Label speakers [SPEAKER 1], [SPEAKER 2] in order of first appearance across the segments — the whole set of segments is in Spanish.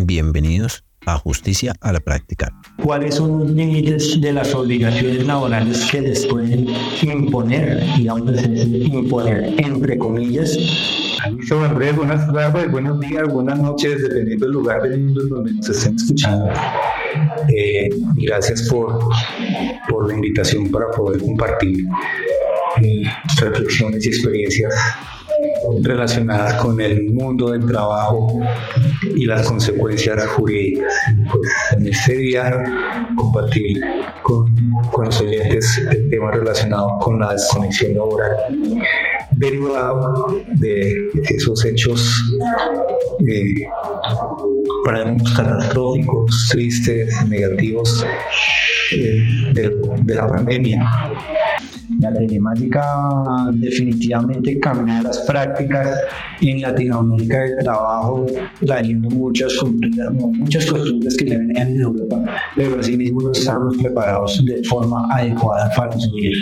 [SPEAKER 1] Bienvenidos a Justicia a la Práctica.
[SPEAKER 2] ¿Cuáles son los límites de las obligaciones laborales que les pueden imponer, digamos, imponer, entre comillas?
[SPEAKER 3] Listo, Andrés, buenas tardes, buenos días, buenas noches, dependiendo del lugar del mundo donde nos estén escuchando. Eh, gracias por, por la invitación para poder compartir eh, reflexiones y experiencias relacionadas con el mundo del trabajo y las consecuencias jurídicas. Pues, en este día compartir con, los oyentes el tema relacionado con la desconexión laboral derivado de esos hechos eh, para catastróficos, tristes, negativos eh, de la pandemia
[SPEAKER 2] la telemática definitivamente cambió las prácticas en Latinoamérica del trabajo, trayendo muchas muchas costumbres que ya venían en Europa, pero así mismo no estamos preparados de forma adecuada para asumir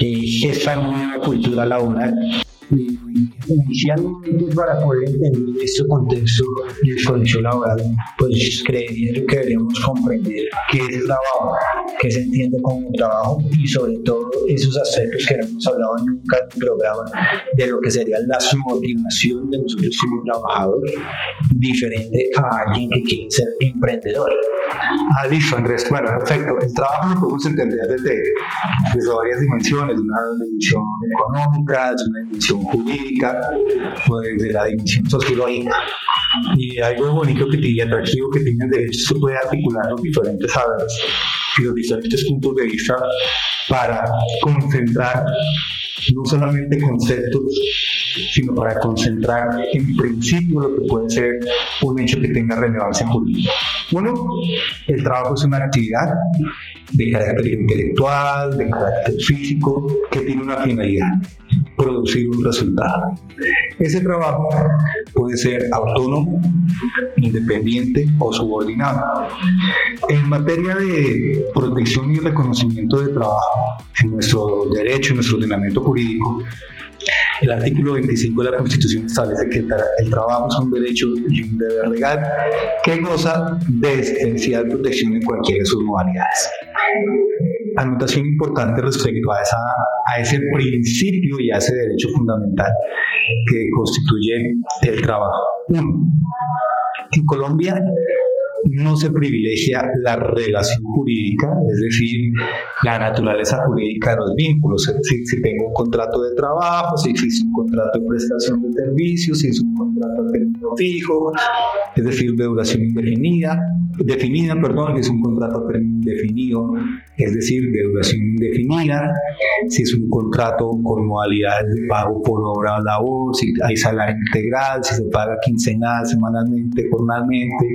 [SPEAKER 2] eh, esta nueva cultura laboral inicialmente para poder entender este contexto del colegio laboral, pues creería que deberíamos comprender qué es trabajo, qué se entiende como trabajo y sobre todo esos aspectos que no hemos hablado nunca en el programa de lo que sería la motivación de nosotros como trabajadores diferente a alguien que quiere ser emprendedor.
[SPEAKER 3] Ah, listo, Andrés. Bueno, perfecto. El trabajo lo podemos entender desde, desde varias dimensiones, una dimensión económica, una dimensión jurídica, pues de la dimensión sociológica. Y algo bonito que tiene, atractivo que tiene de hecho se puede articular los diferentes saberes y los diferentes puntos de vista para concentrar no solamente conceptos, sino para concentrar en principio lo que puede ser un hecho que tenga relevancia jurídica. Uno, el trabajo es una actividad de carácter intelectual, de carácter físico, que tiene una finalidad, producir un resultado. Ese trabajo puede ser autónomo, independiente o subordinado. En materia de protección y reconocimiento de trabajo, en nuestro derecho, en nuestro ordenamiento jurídico, el artículo 25 de la Constitución establece que el, trabajo es un derecho y un deber legal que goza de especial protección en cualquiera de sus modalidades. Anotación importante respecto a, esa, a ese principio y a ese derecho fundamental que constituye el trabajo. En Colombia no se privilegia la relación jurídica, es decir, la naturaleza jurídica de los vínculos. Si, tengo un contrato de trabajo, si existe un contrato de prestación de servicios, si es un contrato de término fijo, es decir, de duración indefinida, definida, perdón, que es un contrato indefinido, es decir, de duración indefinida, si es un contrato con modalidades de pago por obra o labor, si hay salario integral, si se paga quincenal, semanalmente, formalmente,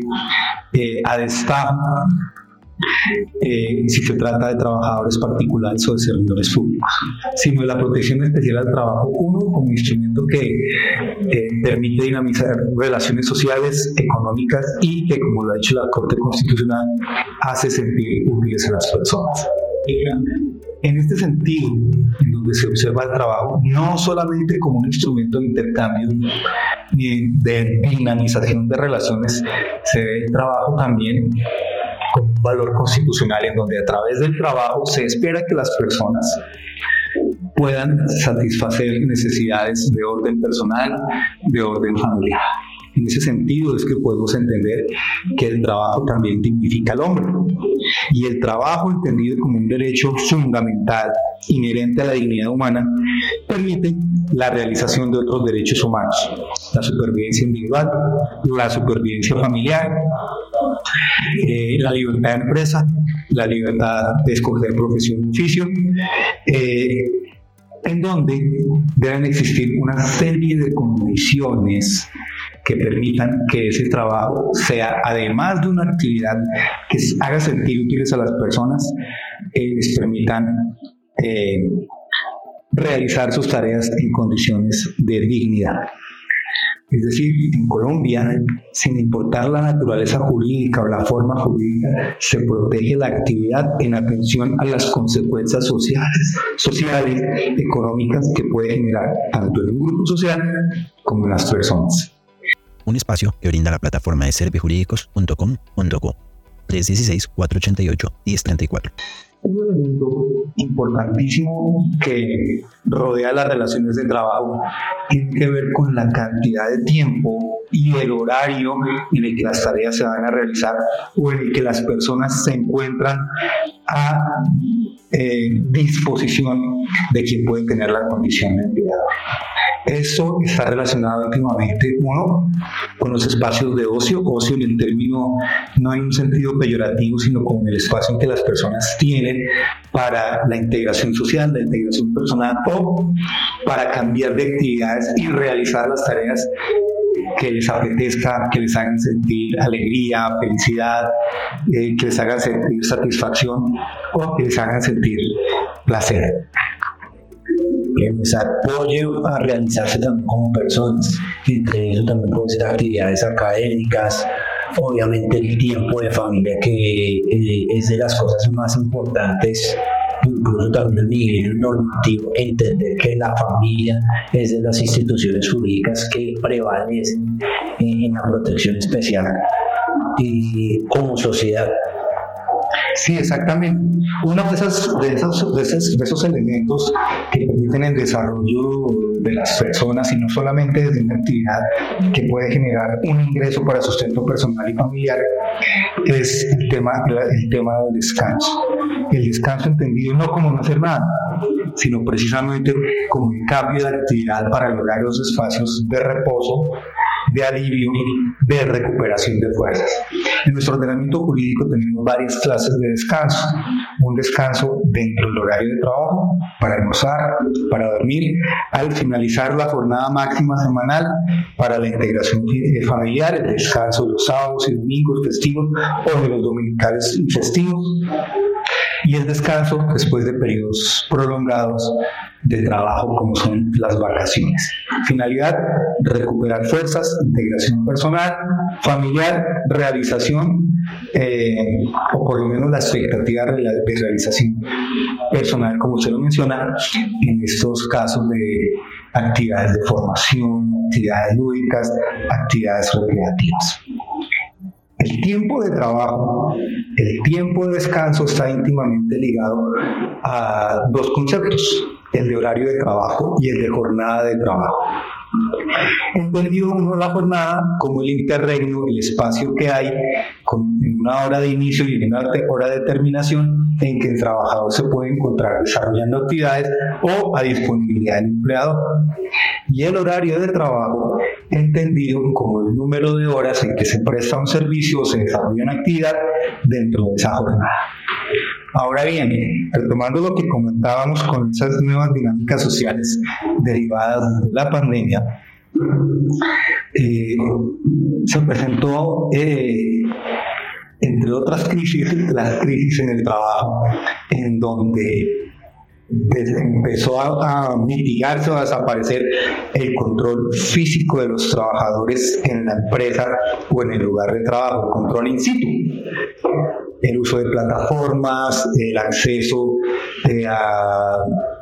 [SPEAKER 3] eh, a destajo, eh, si se trata de trabajadores particulares o de servidores públicos, sino la protección especial al trabajo, uno como instrumento que permite dinamizar relaciones sociales, económicas y que, como lo ha dicho la Corte Constitucional, hace sentir útiles a las personas. En este sentido, en donde se observa el trabajo no solamente como un instrumento de intercambio ni de dinamización de relaciones, se ve el trabajo también con un valor constitucional en donde a través del trabajo se espera que las personas puedan satisfacer necesidades de orden personal, de orden familiar. En ese sentido es que podemos entender que el trabajo también dignifica al hombre. Y el trabajo, entendido como un derecho fundamental, inherente a la dignidad humana, permite la realización de otros derechos humanos, la supervivencia individual, la supervivencia familiar, eh, la libertad de empresa, la libertad de escoger profesión y oficio, eh, en donde deben existir una serie de condiciones que permitan que ese trabajo sea, además de una actividad que haga sentir útiles a las personas, eh, les permitan eh, realizar sus tareas en condiciones de dignidad. Es decir, en Colombia, sin importar la naturaleza jurídica o la forma jurídica, se protege la actividad en atención a las consecuencias sociales, sociales, económicas que puede generar tanto en un grupo social como en las personas.
[SPEAKER 1] Un espacio que brinda la plataforma de servijurídicos.com.co 316-488-1034.
[SPEAKER 3] Un elemento importantísimo que rodea las relaciones de trabajo tiene que ver con la cantidad de tiempo y el horario en el que las tareas se van a realizar o en el que las personas se encuentran a eh, disposición de quien puede tener la condición de empleado. Eso está relacionado íntimamente, uno, con los espacios de ocio, ocio en el término no hay un sentido peyorativo, sino con el espacio en que las personas tienen para la integración social, la integración personal o para cambiar de actividades y realizar las tareas que les apetezca, que les hagan sentir alegría, felicidad, eh, que les hagan sentir satisfacción o que les hagan sentir placer
[SPEAKER 2] que les apoye a realizarse también como personas. Entre eso también pueden ser actividades académicas, obviamente el tiempo de familia que eh, es de las cosas más importantes incluso también a nivel normativo, entender que la familia es de las instituciones jurídicas que prevalecen en la protección especial y como sociedad
[SPEAKER 3] Sí, exactamente. Uno de, esos, de, esos, de, esos, elementos que permiten el desarrollo de las personas y no solamente desde una actividad que puede generar un ingreso para sustento personal y familiar es el tema, el tema del descanso. El descanso entendido no como no hacer nada, sino precisamente como un cambio de actividad para lograr los espacios de reposo de alivio, de recuperación de fuerzas. En nuestro ordenamiento jurídico tenemos varias clases de descanso. Un descanso dentro del horario de trabajo, para almorzar, para dormir, al finalizar la jornada máxima semanal, para la integración familiar, el descanso de los sábados y domingos festivos o de los dominicales y festivos y el descanso después de periodos prolongados de trabajo como son las vacaciones. Finalidad, recuperar fuerzas, integración personal, familiar, realización eh, o por lo menos la expectativa de realización personal, como usted lo menciona, en estos casos de actividades de formación, actividades lúdicas, actividades recreativas. El tiempo de trabajo, el tiempo de descanso está íntimamente ligado a dos conceptos, el de horario de trabajo y el de jornada de trabajo. Entendido uno la jornada como el interregno, el espacio que hay con una hora de inicio y una hora de terminación en que el trabajador se puede encontrar desarrollando actividades o a disponibilidad del empleador. Y el horario de trabajo entendido como el número de horas en que se presta un servicio o se desarrolla una actividad dentro de esa jornada. Ahora bien, retomando lo que comentábamos con esas nuevas dinámicas sociales derivadas de la pandemia, eh, se presentó, eh, entre otras crisis, la crisis en el trabajo, en donde empezó a, a, mitigarse o a desaparecer el control físico de los trabajadores en la empresa o en el lugar de trabajo, control in situ el uso de plataformas, el acceso eh, a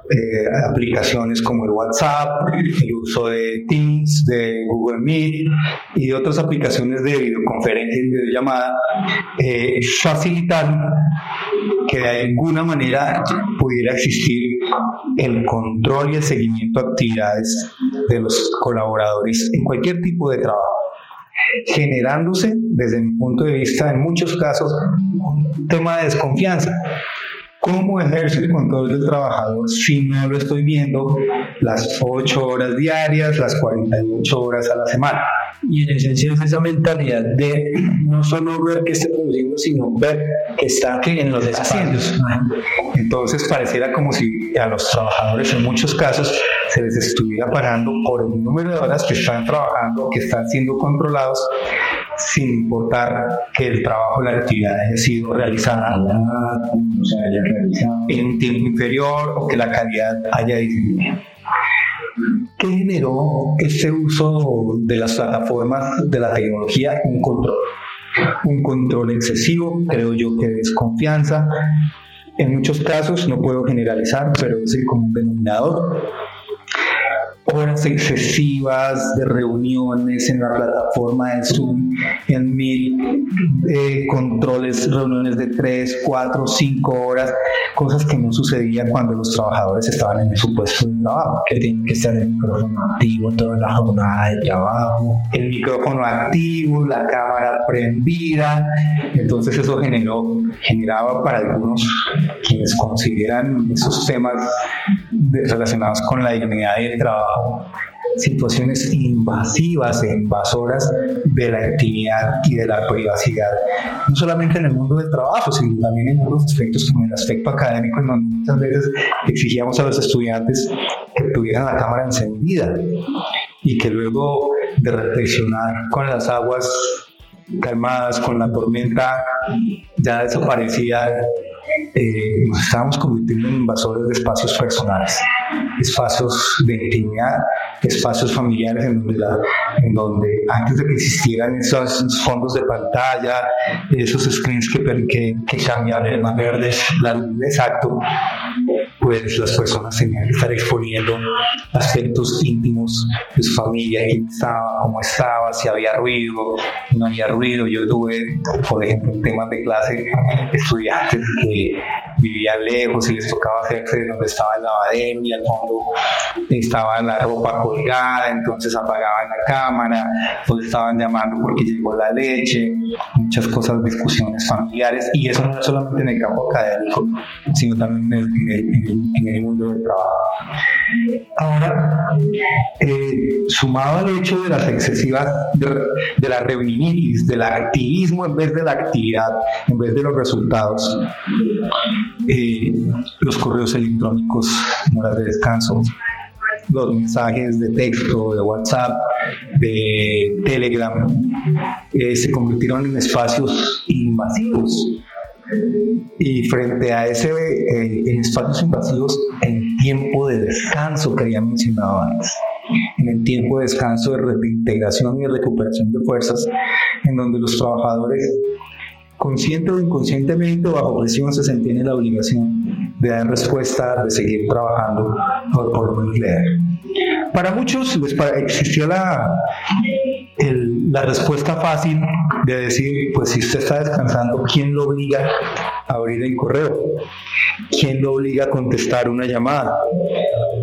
[SPEAKER 3] eh, aplicaciones como el WhatsApp, el uso de Teams, de Google Meet y otras aplicaciones de videoconferencia y videollamada, eh, facilitar que de alguna manera pudiera existir el control y el seguimiento de actividades de los colaboradores en cualquier tipo de trabajo generándose, desde mi punto de vista, en muchos casos, un tema de desconfianza. ¿Cómo ejerce el control del trabajador si no lo estoy viendo las 8 horas diarias, las 48 horas a la semana?
[SPEAKER 2] Y en esencia es esa mentalidad de no solo ver que esté produciendo, sino ver que está en los deshaciendos.
[SPEAKER 3] Entonces pareciera como si a los trabajadores en muchos casos se les estuviera parando por el número de horas que están trabajando, que están siendo controlados, sin importar que el trabajo, la actividad haya sido realizada en un tiempo inferior o que la calidad haya disminuido. ¿Qué generó ese uso de las plataformas de la tecnología? Un control. Un control excesivo, creo yo que desconfianza. En muchos casos, no puedo generalizar, pero es el común denominador horas excesivas de reuniones en la plataforma de Zoom, en mil eh, controles, reuniones de 3, 4, 5 horas, cosas que no sucedían cuando los trabajadores estaban en su puesto de trabajo, que tienen que estar el micrófono activo toda la jornada de trabajo, el micrófono activo, la cámara prendida, entonces eso generó, generaba para algunos quienes consideran esos temas relacionados con la dignidad y el trabajo situaciones invasivas e invasoras de la intimidad y de la privacidad, no solamente en el mundo del trabajo, sino también en otros aspectos como el aspecto académico, en donde muchas veces exigíamos a los estudiantes que tuvieran la cámara encendida y que luego de reflexionar con las aguas calmadas, con la tormenta, ya desaparecía eh, nos estábamos convirtiendo en invasores de espacios personales, espacios de intimidad, espacios familiares en donde, en donde antes de que existieran esos fondos de pantalla, esos screens que, que, que cambiaban más verdes, la, exacto, pues las personas tenían que estar exponiendo aspectos íntimos de su familia, quién estaba, cómo estaba, si había ruido, no había ruido. Yo tuve, por ejemplo, en temas de clase, estudiantes que vivían lejos y les tocaba hacerse de donde estaba el lavadero y al fondo estaba la ropa colgada, entonces apagaban la cámara, pues estaban llamando porque llegó la leche, muchas cosas, discusiones familiares, y eso no solamente en el campo académico, sino también en el, en el, mundo del trabajo. Ahora, eh, sumado al hecho de las excesivas, de, la del activismo en vez de la actividad, en vez de los resultados, eh, los correos electrónicos en horas de descanso, los mensajes de texto, de WhatsApp, de Telegram, eh, se convirtieron en espacios invasivos. Y frente a ese eh, espacios invasivos, el tiempo de descanso que había mencionado antes, en el tiempo de descanso de reintegración y de recuperación de fuerzas, en donde los trabajadores consciente o inconscientemente bajo presión se sentían en la obligación de dar respuesta, de seguir trabajando por, por leer. Para muchos les existió la, la respuesta fácil de decir, pues si usted está descansando, ¿quién lo obliga a abrir el correo? ¿Quién lo obliga a contestar una llamada?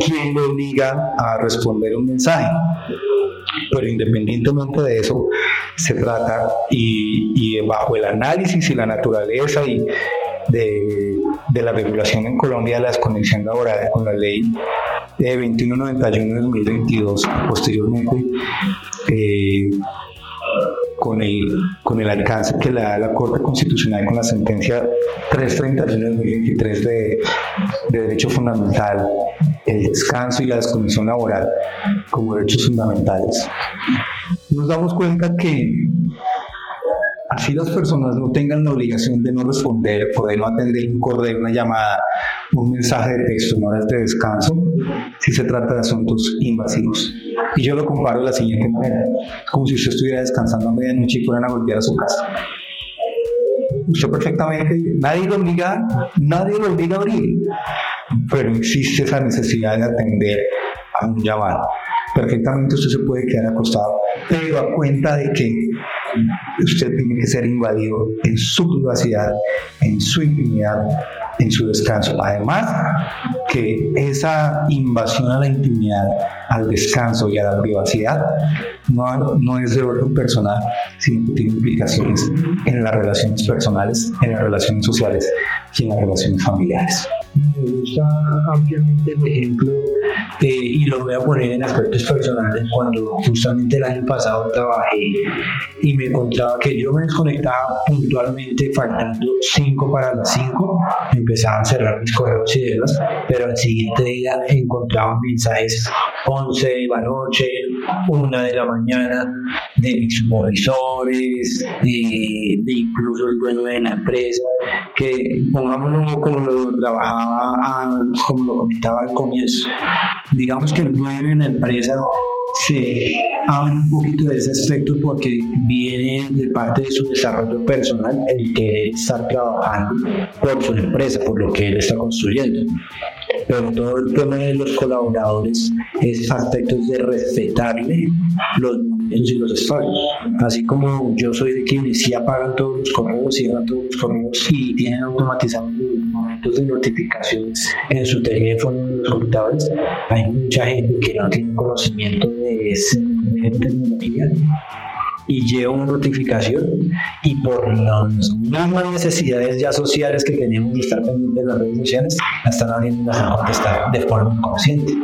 [SPEAKER 3] ¿Quién lo obliga a responder un mensaje? Pero independientemente de eso, se trata y, bajo el análisis y la naturaleza y de, la regulación en Colombia de las condiciones laborales con la ley de 2191 de 2022, posteriormente, eh, con el, con el alcance que le da la Corte Constitucional con la sentencia 331 de 2023 de, de Derecho Fundamental, el descanso y la desconexión laboral como derechos fundamentales. Nos damos cuenta que así las personas no tengan la obligación de no responder o de no atender un correo, una llamada, un mensaje de texto en horas de descanso, si se trata de asuntos invasivos. Y yo lo comparo de la siguiente manera, como si usted estuviera descansando a medianoche y fueran a golpear a su casa. Usted perfectamente, nadie lo obliga, nadie lo obliga a abrir, pero existe esa necesidad de atender a un llamado. Perfectamente usted se puede quedar acostado, pero a cuenta de que usted tiene que ser invadido en su privacidad, en su intimidad, en su descanso. Además, que esa invasión a la intimidad, al descanso y a la privacidad no, no es de orden personal, sino que tiene implicaciones en las relaciones personales, en las relaciones sociales y en las relaciones familiares.
[SPEAKER 2] Me gusta ampliamente el ejemplo y lo voy a poner en aspectos personales cuando justamente el año pasado trabajé y me encontraba que yo me desconectaba puntualmente faltando 5 para las 5 empezaba a cerrar mis correos y demás pero al siguiente día encontraba mensajes 11 de la noche 1 de la mañana de supervisores de, de incluso el dueño de la empresa que pongámoslo como lo trabajaba como lo comentaba al comienzo digamos que el dueño en la empresa se habla un poquito de ese aspecto porque viene de parte de su desarrollo personal el que está trabajando por su empresa, por lo que él está construyendo. Pero todo el tema de los colaboradores es aspectos de respetarle los momentos y los espacios. Así como yo soy de quienes sí apagan todos los correos, cierran todos los correos y tienen automatizados los momentos de notificaciones en su teléfono, en los computadores, hay mucha gente que no tiene conocimiento de esa tecnología y lleva una notificación y por las mismas necesidades ya sociales que tenemos de estar pendientes de las redes sociales, la están abriendo y las de forma inconsciente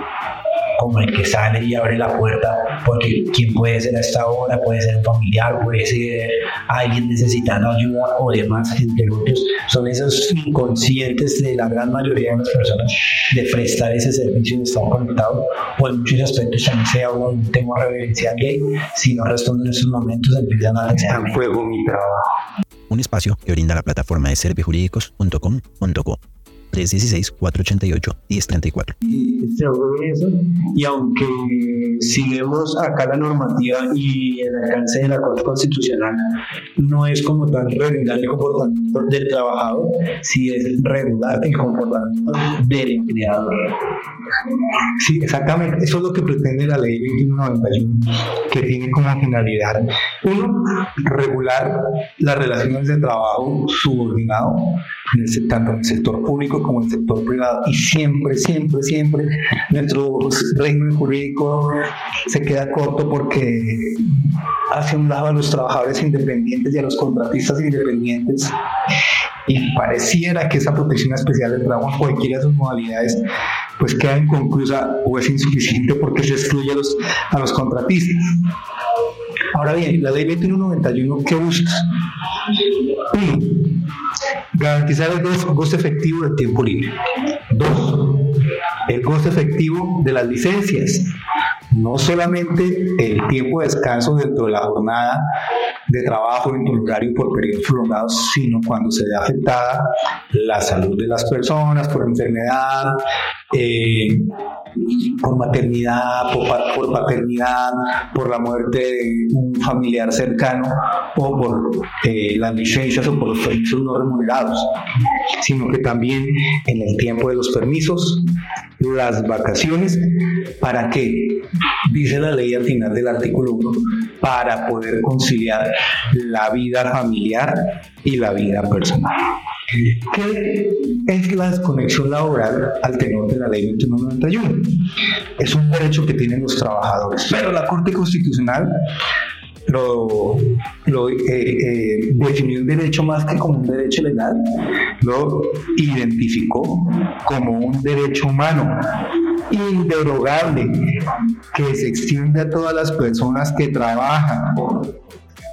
[SPEAKER 2] como el que sale y abre la puerta, porque quién puede ser a esta hora, puede ser un familiar, puede ser alguien necesitando ayuda o demás, entre otros. Son esos inconscientes de la gran mayoría de las personas de prestar ese servicio y estar conectados, o en muchos aspectos también se habla de un tema reverencial que si no responden en esos momentos empiezan a
[SPEAKER 3] desear fuego mi trabajo.
[SPEAKER 1] Un espacio que brinda la plataforma de servijurídicos.com.co. 316-488-1034.
[SPEAKER 2] Y aunque si vemos acá la normativa y el alcance de la Corte Constitucional no es como tan regular el comportamiento del trabajador, si es regular el comportamiento del empleador.
[SPEAKER 3] Sí, exactamente. Eso es lo que pretende la ley 2191, que tiene como finalidad, uno, regular las relaciones de trabajo subordinado, tanto en el sector público como en el sector privado. Y siempre, siempre, siempre nuestro régimen jurídico se queda corto porque hace un lado a los trabajadores independientes y a los contratistas independientes y pareciera que esa protección especial del trabajo en cualquiera de sus modalidades pues queda inconclusa o es insuficiente porque se excluye a los, a los contratistas. Ahora bien, la ley 2191, ¿qué busca? Garantizar el goce efectivo del tiempo libre. Dos, el goce efectivo de las licencias. No solamente el tiempo de descanso dentro de la jornada de trabajo en horario por periodos prolongados, sino cuando se ve afectada la salud de las personas por enfermedad, eh, por maternidad, por, paternidad, por la muerte de un familiar cercano o por eh, las licencias o por los permisos no remunerados, sino que también en el tiempo de los permisos, las vacaciones, para que, dice la ley al final del artículo 1, para poder conciliar la vida familiar y la vida personal. ¿Qué es la desconexión laboral al tenor de la ley 2191? Es un derecho que tienen los trabajadores, pero la Corte Constitucional lo, eh, eh, definió un derecho más que como un derecho legal, lo identificó como un derecho humano inderogable que se extiende a todas las personas que trabajan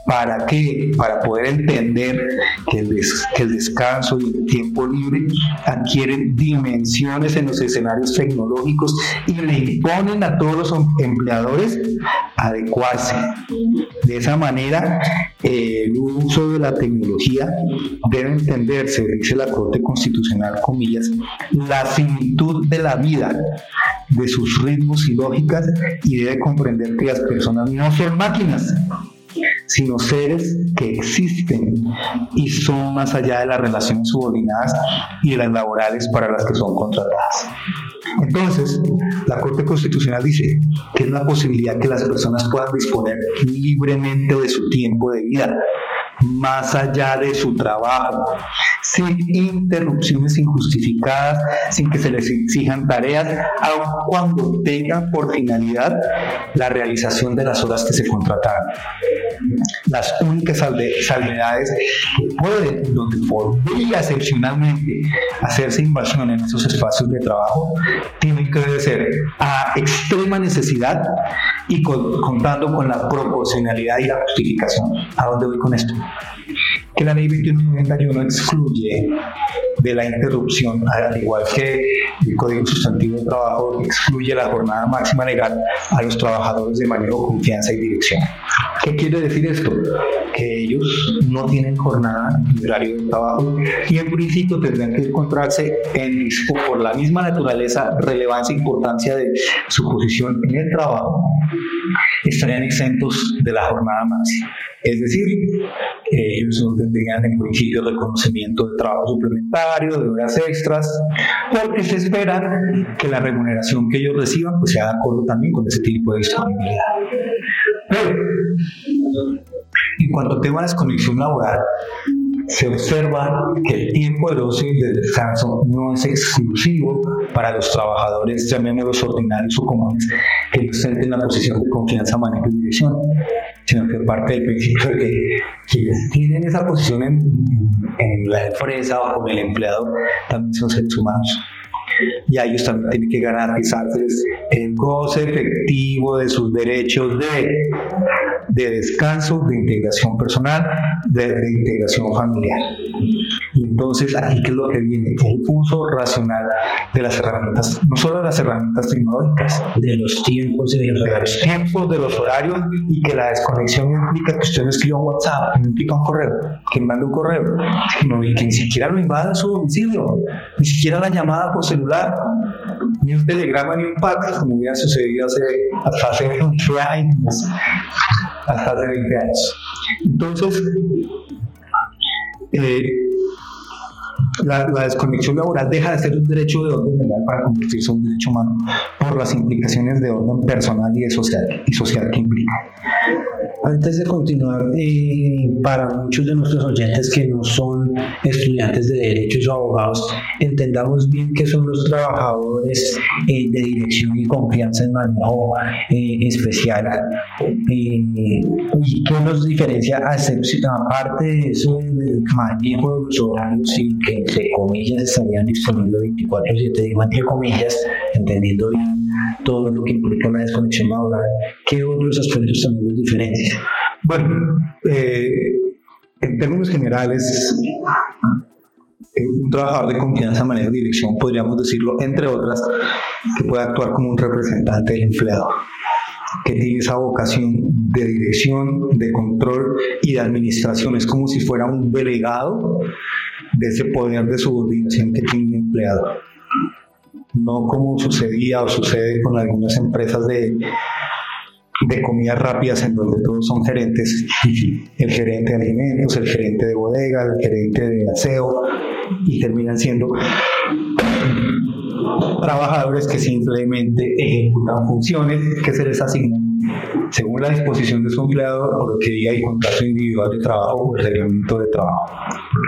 [SPEAKER 3] ¿Para qué? Para poder entender que el, que el descanso y el tiempo libre adquieren dimensiones en los escenarios tecnológicos y le imponen a todos los empleadores adecuarse. De esa manera, el uso de la tecnología debe entenderse, dice la Corte Constitucional, comillas, la finitud de la vida, de sus ritmos y lógicas, y debe comprender que las personas no son máquinas, sino seres que existen y son más allá de las relaciones subordinadas y de las laborales para las que son contratadas. Entonces, la Corte Constitucional dice que es la posibilidad que las personas puedan disponer libremente de su tiempo de vida, más allá de su trabajo, sin interrupciones injustificadas, sin que se les exijan tareas, aun cuando tengan por finalidad la realización de las horas que se contrataron. Las únicas salvedades pueden, donde podría excepcionalmente hacerse invasión en esos espacios de trabajo, tienen que ser a extrema necesidad y contando con la proporcionalidad y la justificación. ¿A dónde voy con esto? Que la ley 2191 excluye de la interrupción, al igual que el Código Sustantivo de Trabajo excluye la jornada máxima legal a los trabajadores de manejo, confianza y dirección. ¿Qué quiere decir esto? Que ellos no tienen jornada ni horario de trabajo y en principio tendrán que encontrarse en por la misma naturaleza, relevancia e importancia de su posición en el trabajo, estarían exentos de la jornada máxima. Es decir, ellos no tendrían en principio reconocimiento de trabajo suplementario, de horas extras, porque se espera que la remuneración que ellos reciban pues sea de acuerdo también con ese tipo de disponibilidad. Pero, en cuanto al tema de desconexión laboral, se observa que el tiempo de ocio y de descanso no es exclusivo para los trabajadores, llamémoslos ordinarios o comunes, que en la posición de confianza, manejo y dirección, sino que parte del principio de que quienes tienen esa posición en, en la empresa o con el empleador también son seres humanos. Y a ellos también tienen que garantizarles el goce efectivo de sus derechos de, de descanso, de integración personal, de, de integración familiar. Entonces, aquí que es lo que viene, el uso racional de las herramientas, no solo de las herramientas tecnológicas,
[SPEAKER 2] de los tiempos y de los
[SPEAKER 3] de los tiempos, de los horarios y que la desconexión implica que usted no escriba un WhatsApp, no implica un correo, que mande un correo, sino que ni siquiera lo invada a su domicilio, ni siquiera la llamada por celular, ni un telegrama ni un fax, como hubiera sucedido hace, hasta hace 20 años. Hasta hace 20 años. Entonces, eh, la, la, desconexión laboral deja de ser un derecho de orden legal para convertirse en un derecho humano por las implicaciones de orden personal y, de social, y social que implica.
[SPEAKER 2] Antes de continuar, eh, para muchos de nuestros oyentes que no son estudiantes de derechos o abogados, entendamos bien qué son los trabajadores eh, de dirección y confianza en manejo eh, especial y qué nos diferencia, aparte de eso, el manejo de los horarios y que entre comillas estarían disponibles 24-7, digo entre comillas, entendiendo bien todo lo que implica la desconexión laboral, ¿qué otros aspectos también los diferencian?
[SPEAKER 3] Bueno, eh, en términos generales, un trabajador de confianza, manejo y dirección, podríamos decirlo, entre otras, que puede actuar como un representante del empleado, que tiene esa vocación de dirección, de control y de administración. Es como si fuera un delegado de ese poder de subordinación que tiene un empleado. No como sucedía o sucede con algunas empresas de, de comidas rápidas en donde todos son gerentes, el gerente de alimentos, el gerente de bodega, el gerente de aseo, y terminan siendo trabajadores que simplemente ejecutan funciones que se les asignan según la disposición de su empleado o lo que diga el contrato individual de trabajo o el reglamento de trabajo.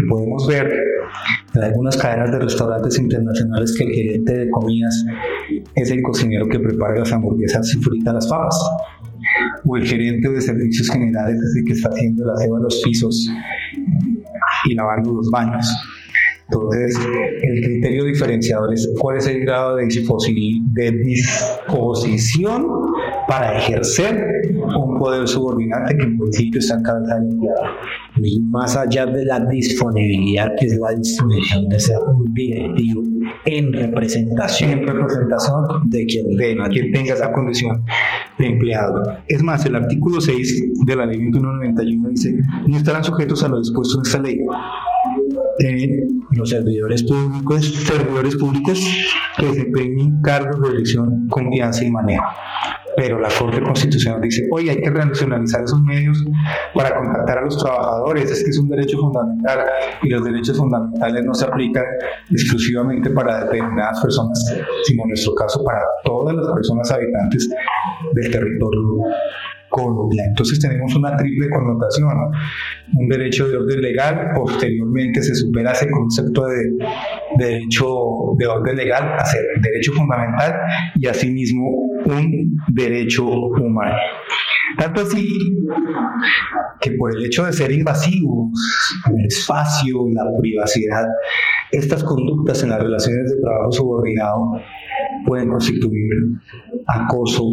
[SPEAKER 3] Podemos ver en algunas cadenas de restaurantes internacionales que el gerente de comidas es el cocinero que prepara las hamburguesas y frita las papas o el gerente de servicios generales es el que está haciendo el aseo de los pisos y lavando los baños. Entonces, el criterio diferenciador es cuál es el grado de disposición para ejercer un poder subordinante que en principio está empleado.
[SPEAKER 2] Y más allá de la disponibilidad, que es la disposición de ser un directivo en representación,
[SPEAKER 3] en representación de quien, de quien tenga esa condición de empleado. Es más, el artículo 6 de la ley 2191 dice, no estarán sujetos a lo dispuesto en esta ley eh, los servidores públicos, servidores públicos que desempeñen cargos de elección, confianza y manejo. Pero la Corte Constitucional dice, oye, hay que racionalizar esos medios para contactar a los trabajadores, es que es un derecho fundamental y los derechos fundamentales no se aplican exclusivamente para determinadas personas, sino en nuestro caso para todas las personas habitantes del territorio Colombia. Entonces tenemos una triple connotación, un derecho de orden legal, posteriormente se supera ese concepto de, derecho de orden legal a ser derecho fundamental y asimismo un derecho humano. Tanto así que por el hecho de ser invasivos el espacio, la privacidad, estas conductas en las relaciones de trabajo subordinado pueden constituir acoso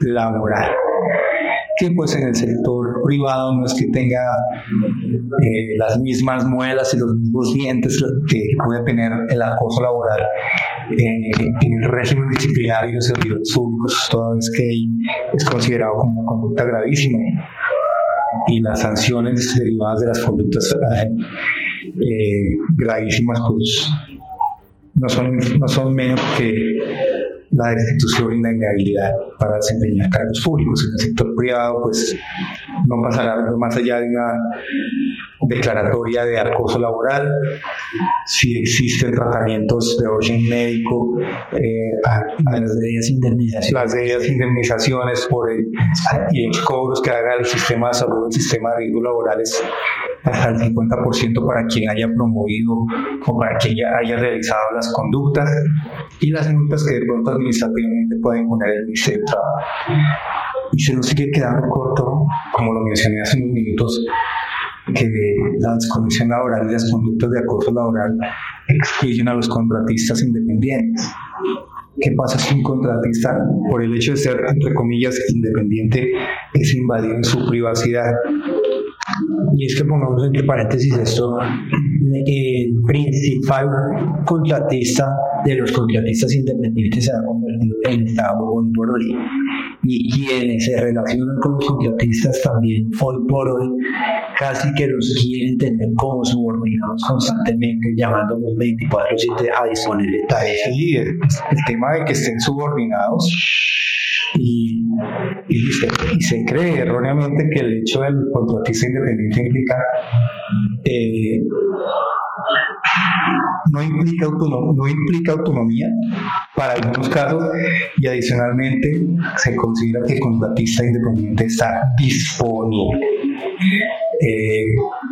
[SPEAKER 3] laboral que pues en el sector privado no es que tenga eh, las mismas muelas y los mismos dientes que puede tener el acoso laboral eh, en el régimen disciplinario de servidores públicos, toda vez que es considerado como una conducta gravísima. Y las sanciones derivadas de las conductas eh, gravísimas pues no son, no son menos que la destitución y la inhabilidad para desempeñar cargos públicos. En el sector privado, pues no pasará más allá de una declaratoria de acoso laboral, si existen tratamientos de orden médico,
[SPEAKER 2] eh, a, las debidas indemnizaciones.
[SPEAKER 3] Indemnizaciones por el, y los cobros que haga el sistema de salud, el sistema de riesgos laborales, hasta el 50% para quien haya promovido o para quien haya realizado las conductas y las multas que de pronto administrativamente pueden poner el Trabajo. Y se nos sigue quedando corto, como lo mencioné hace unos minutos, que la desconexión laboral y las conductas de acoso laboral excluyen a los contratistas independientes. ¿Qué pasa si un contratista, por el hecho de ser, entre comillas, independiente, es invadido en su privacidad?
[SPEAKER 2] Y es que pongamos entre paréntesis esto, el principal contratista de los contratistas independientes se ha convertido en el Estado hoy por hoy. Y quienes se relacionan con los contratistas también hoy por hoy casi que los quieren tener como subordinados constantemente, llamándonos 24-7 a disponer de tareas.
[SPEAKER 3] Sí, el, tema de que estén subordinados y, y, se, cree erróneamente que el hecho del contratista independiente implica eh, no implica, no implica autonomía para algunos casos y adicionalmente se considera que el contratista independiente está disponible. Eh,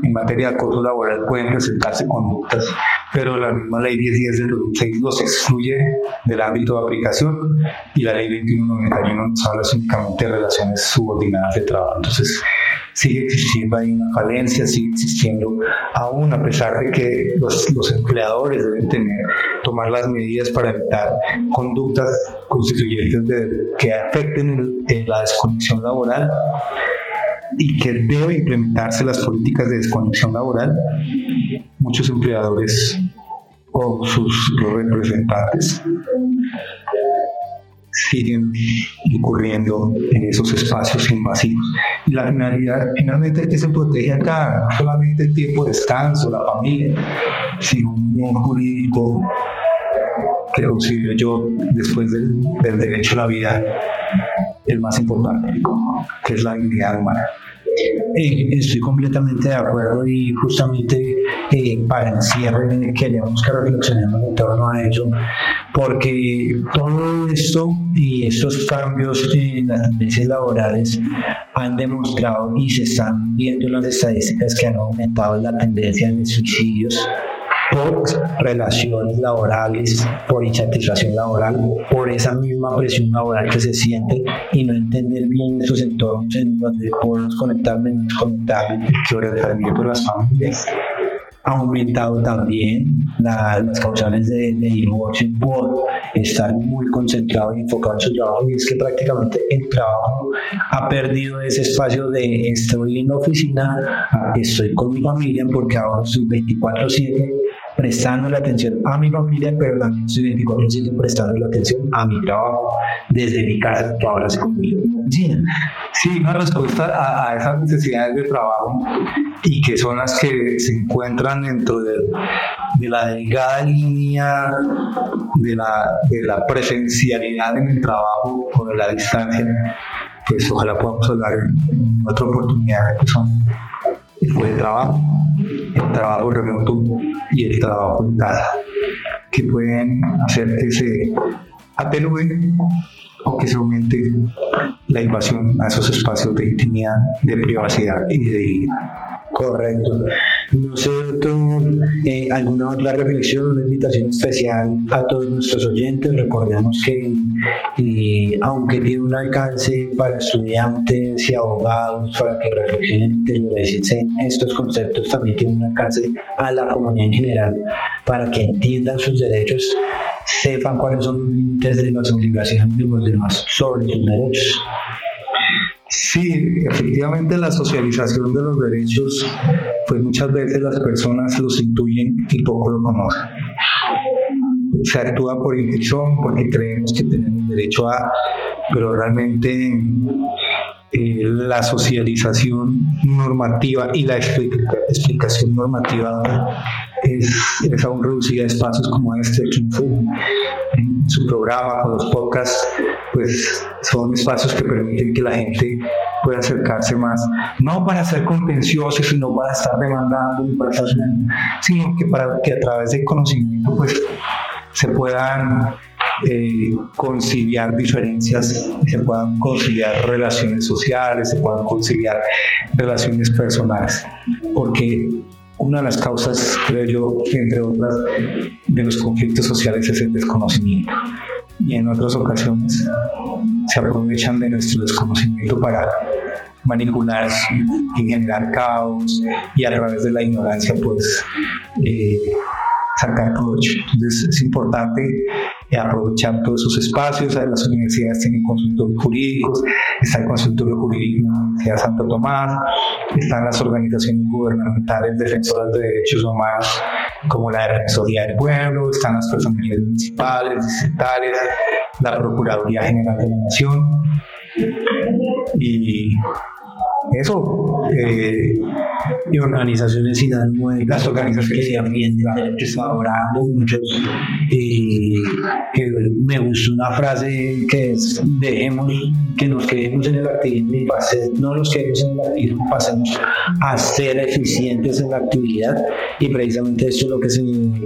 [SPEAKER 3] en materia de acoso laboral pueden presentarse conductas, pero la misma ley 1010 del 2006 los excluye del ámbito de aplicación y la ley 2191 nos habla únicamente de relaciones subordinadas de trabajo. Entonces, sigue existiendo ahí una falencia, sigue existiendo, aún a pesar de que los, los empleadores deben tener, tomar las medidas para evitar conductas constituyentes de, que afecten la desconexión laboral y que debe implementarse las políticas de desconexión laboral, muchos empleadores o sus representantes siguen incurriendo en esos espacios invasivos. Y la finalidad finalmente es que se protege acá, no solamente el tiempo de descanso, la familia, sino un bien jurídico que considero yo después del, del derecho a la vida el más importante, que es la dignidad humana.
[SPEAKER 2] Eh, estoy completamente de acuerdo y justamente eh, para el cierre queremos que reflexionemos en torno a eso, porque todo esto y estos cambios en las leyes laborales han demostrado y se están viendo en las estadísticas que han aumentado la tendencia de suicidios por relaciones laborales, por insatisfacción laboral, por esa misma presión laboral que se siente y no entender bien esos entornos en donde podemos conectarme, no conectarme, que también por las familias. Ha aumentado también las causales de, divorcio por estar muy concentrado y enfocado en su trabajo y es que prácticamente el trabajo ha perdido ese espacio de estoy en la oficina, estoy con mi familia porque ahora soy 24/7 prestando la atención a mi familia, pero también estoy 24-7 prestando la atención a mi trabajo desde mi casa, que ahora se convierte en.
[SPEAKER 3] Sí, una respuesta a, esas necesidades de trabajo y que son las que se encuentran dentro de, de la delgada línea de la, de la presencialidad en el trabajo o de la distancia, pues ojalá podamos hablar en otra oportunidad que son el trabajo, el trabajo remoto y el trabajo en casa, que pueden hacer que se atenúe o que se aumente la invasión a esos espacios de intimidad, de privacidad y de dignidad.
[SPEAKER 2] Correcto. No sé, eh, alguna otra reflexión, una invitación especial a todos nuestros oyentes. Recordemos que, eh, aunque tiene un alcance para estudiantes y abogados, para que reflexionen en estos conceptos, también tiene un alcance a la comunidad en general, para que entiendan sus derechos, sepan cuáles son los límites de las obligaciones de los demás sobre sus derechos.
[SPEAKER 3] Sí, efectivamente la socialización de los derechos, pues muchas veces las personas los intuyen y poco lo conocen. Se actúa por intención, porque creemos que tenemos derecho a, pero realmente eh, la socialización normativa y la explicación normativa es, es aún reducida a espacios como este, que en su programa, con los podcasts, pues son espacios que permiten que la gente puede acercarse más, no para ser contencioso, sino para estar demandando, sino que para que a través del conocimiento pues se puedan eh, conciliar diferencias, se puedan conciliar relaciones sociales, se puedan conciliar relaciones personales, porque una de las causas, creo yo, entre otras, de los conflictos sociales es el desconocimiento. Y en otras ocasiones se aprovechan de nuestro desconocimiento para manipular y generar caos y a través de la ignorancia pues eh, sacar provecho. Entonces es importante aprovechar todos esos espacios. Las universidades tienen consultorios jurídicos, está el consultorio jurídico de la Universidad Santo Tomás, están las organizaciones gubernamentales defensoras de derechos humanos como la Defensoría del Pueblo, están las personalidades municipales, distritales, la Procuraduría General de la Nación. Y eso.
[SPEAKER 2] Eh, y organizaciones sin ánimo de las organizaciones que defienden laborales, muchos. Y que me gustó una frase que es: dejemos que nos quedemos en el activismo y pasemos, no nos quedemos en el activismo, pasemos a ser eficientes en la actividad. Y precisamente esto es lo que se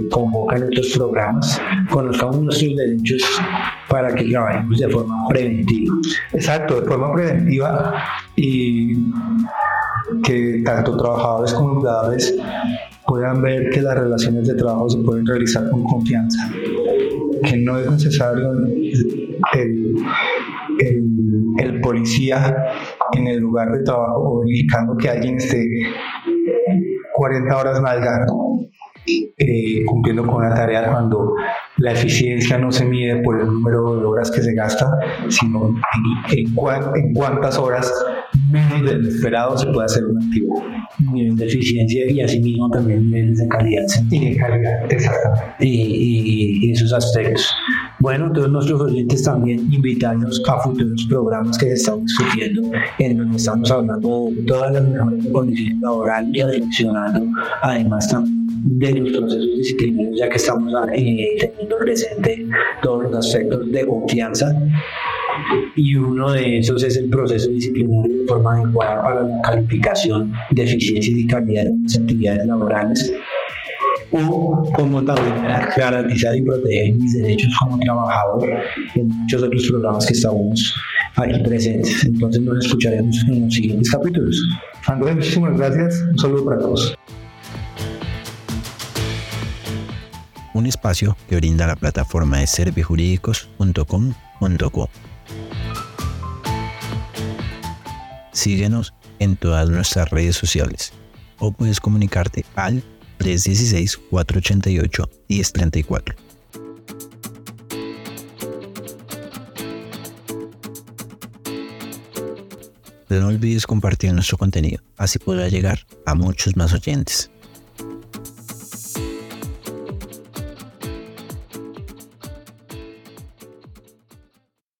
[SPEAKER 2] convoca en estos programas: conozcamos nuestros derechos para que trabajemos de forma preventiva.
[SPEAKER 3] Exacto, de forma preventiva y que tanto trabajadores como empleadores puedan ver que las relaciones de trabajo se pueden realizar con confianza, que no es necesario el, el, policía en el lugar de trabajo verificando que alguien esté 40 horas nalga eh, cumpliendo con la tarea cuando la eficiencia no se mide por el número de horas que se gasta, sino en, en cuántas horas menos del esperado se puede hacer un activo.
[SPEAKER 2] Nivel de eficiencia y asimismo también niveles de calidad.
[SPEAKER 3] Y de calidad, exactamente.
[SPEAKER 2] Y, esos aspectos. Bueno, todos nuestros oyentes también invitarnos a futuros programas que estamos discutiendo, en donde estamos hablando de todas las mejores condiciones laborales y adicionando además también de los procesos disciplinarios, ya que estamos eh, teniendo presente todos los aspectos de confianza y uno de esos es el proceso disciplinario de forma adecuada para la calificación de eficiencia y calidad de las actividades laborales o como también garantizar y proteger mis derechos como trabajador en muchos otros programas que estamos aquí presentes. Entonces nos escucharemos en los siguientes capítulos.
[SPEAKER 3] Andrés, muchísimas gracias. Un saludo para todos.
[SPEAKER 1] Un espacio que brinda la plataforma de servijurídicos.com.co. Síguenos en todas nuestras redes sociales o puedes comunicarte al 316-488-1034. no olvides compartir nuestro contenido, así podrá llegar a muchos más oyentes.